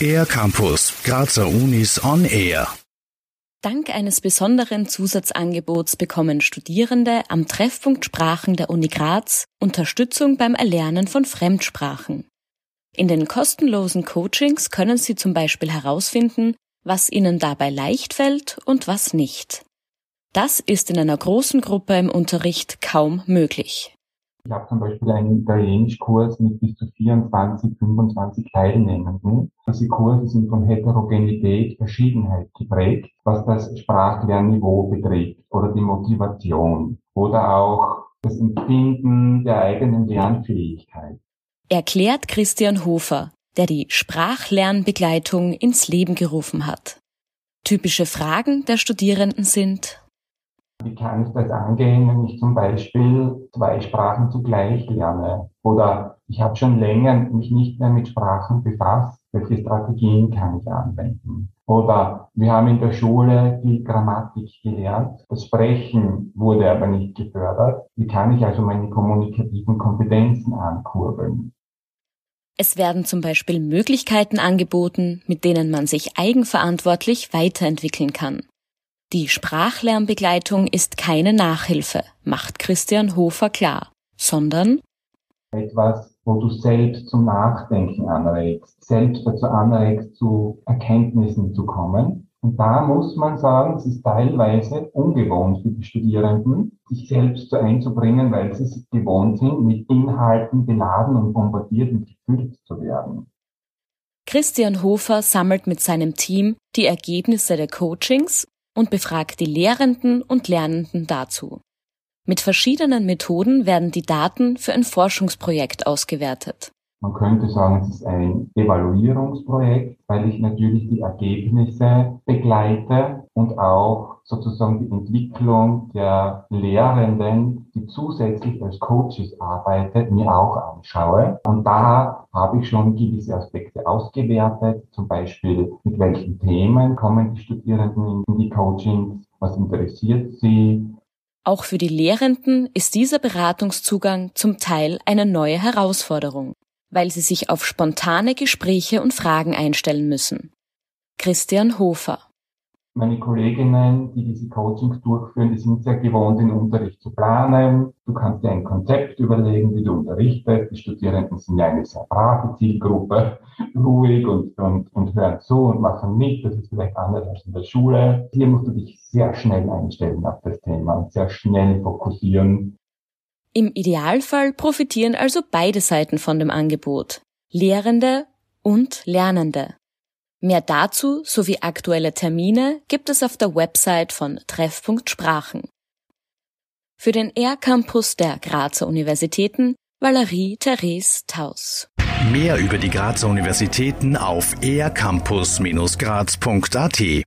Air Campus, Grazer Unis on Air. Dank eines besonderen Zusatzangebots bekommen Studierende am Treffpunkt Sprachen der Uni Graz Unterstützung beim Erlernen von Fremdsprachen. In den kostenlosen Coachings können Sie zum Beispiel herausfinden, was Ihnen dabei leicht fällt und was nicht. Das ist in einer großen Gruppe im Unterricht kaum möglich. Ich habe zum Beispiel einen Italienischkurs mit bis zu 24, 25 Teilnehmenden. Diese Kurse sind von Heterogenität, Verschiedenheit geprägt, was das Sprachlernniveau betrifft oder die Motivation oder auch das Empfinden der eigenen Lernfähigkeit. Erklärt Christian Hofer, der die Sprachlernbegleitung ins Leben gerufen hat. Typische Fragen der Studierenden sind wie kann ich das angehen, wenn ich zum Beispiel zwei Sprachen zugleich lerne? Oder ich habe schon länger mich nicht mehr mit Sprachen befasst. Welche Strategien kann ich anwenden? Oder wir haben in der Schule die Grammatik gelernt. Das Sprechen wurde aber nicht gefördert. Wie kann ich also meine kommunikativen Kompetenzen ankurbeln? Es werden zum Beispiel Möglichkeiten angeboten, mit denen man sich eigenverantwortlich weiterentwickeln kann. Die Sprachlernbegleitung ist keine Nachhilfe, macht Christian Hofer klar, sondern etwas, wo du selbst zum Nachdenken anregst, selbst dazu anregst, zu Erkenntnissen zu kommen. Und da muss man sagen, es ist teilweise ungewohnt für die Studierenden, sich selbst so einzubringen, weil sie sich gewohnt sind, mit Inhalten beladen und bombardiert und gefüllt zu werden. Christian Hofer sammelt mit seinem Team die Ergebnisse der Coachings und befragt die Lehrenden und Lernenden dazu. Mit verschiedenen Methoden werden die Daten für ein Forschungsprojekt ausgewertet. Man könnte sagen, es ist ein Evaluierungsprojekt, weil ich natürlich die Ergebnisse begleite und auch sozusagen die Entwicklung der Lehrenden, die zusätzlich als Coaches arbeiten, mir auch anschaue. Und da habe ich schon gewisse Aspekte ausgewertet, zum Beispiel mit welchen Themen kommen die Studierenden in die Coachings, was interessiert sie, auch für die Lehrenden ist dieser Beratungszugang zum Teil eine neue Herausforderung weil sie sich auf spontane Gespräche und Fragen einstellen müssen. Christian Hofer. Meine Kolleginnen, die diese Coachings durchführen, die sind sehr gewohnt, den Unterricht zu planen. Du kannst dir ein Konzept überlegen, wie du unterrichtest. Die Studierenden sind ja eine sehr brave Zielgruppe, ruhig und, und, und hören zu und machen mit. Das ist vielleicht anders als in der Schule. Hier musst du dich sehr schnell einstellen auf das Thema und sehr schnell fokussieren im Idealfall profitieren also beide Seiten von dem Angebot, Lehrende und Lernende. Mehr dazu sowie aktuelle Termine gibt es auf der Website von Treffpunkt Sprachen. Für den R-Campus der Grazer Universitäten Valerie Therese Taus. Mehr über die Grazer Universitäten auf ercampus-graz.at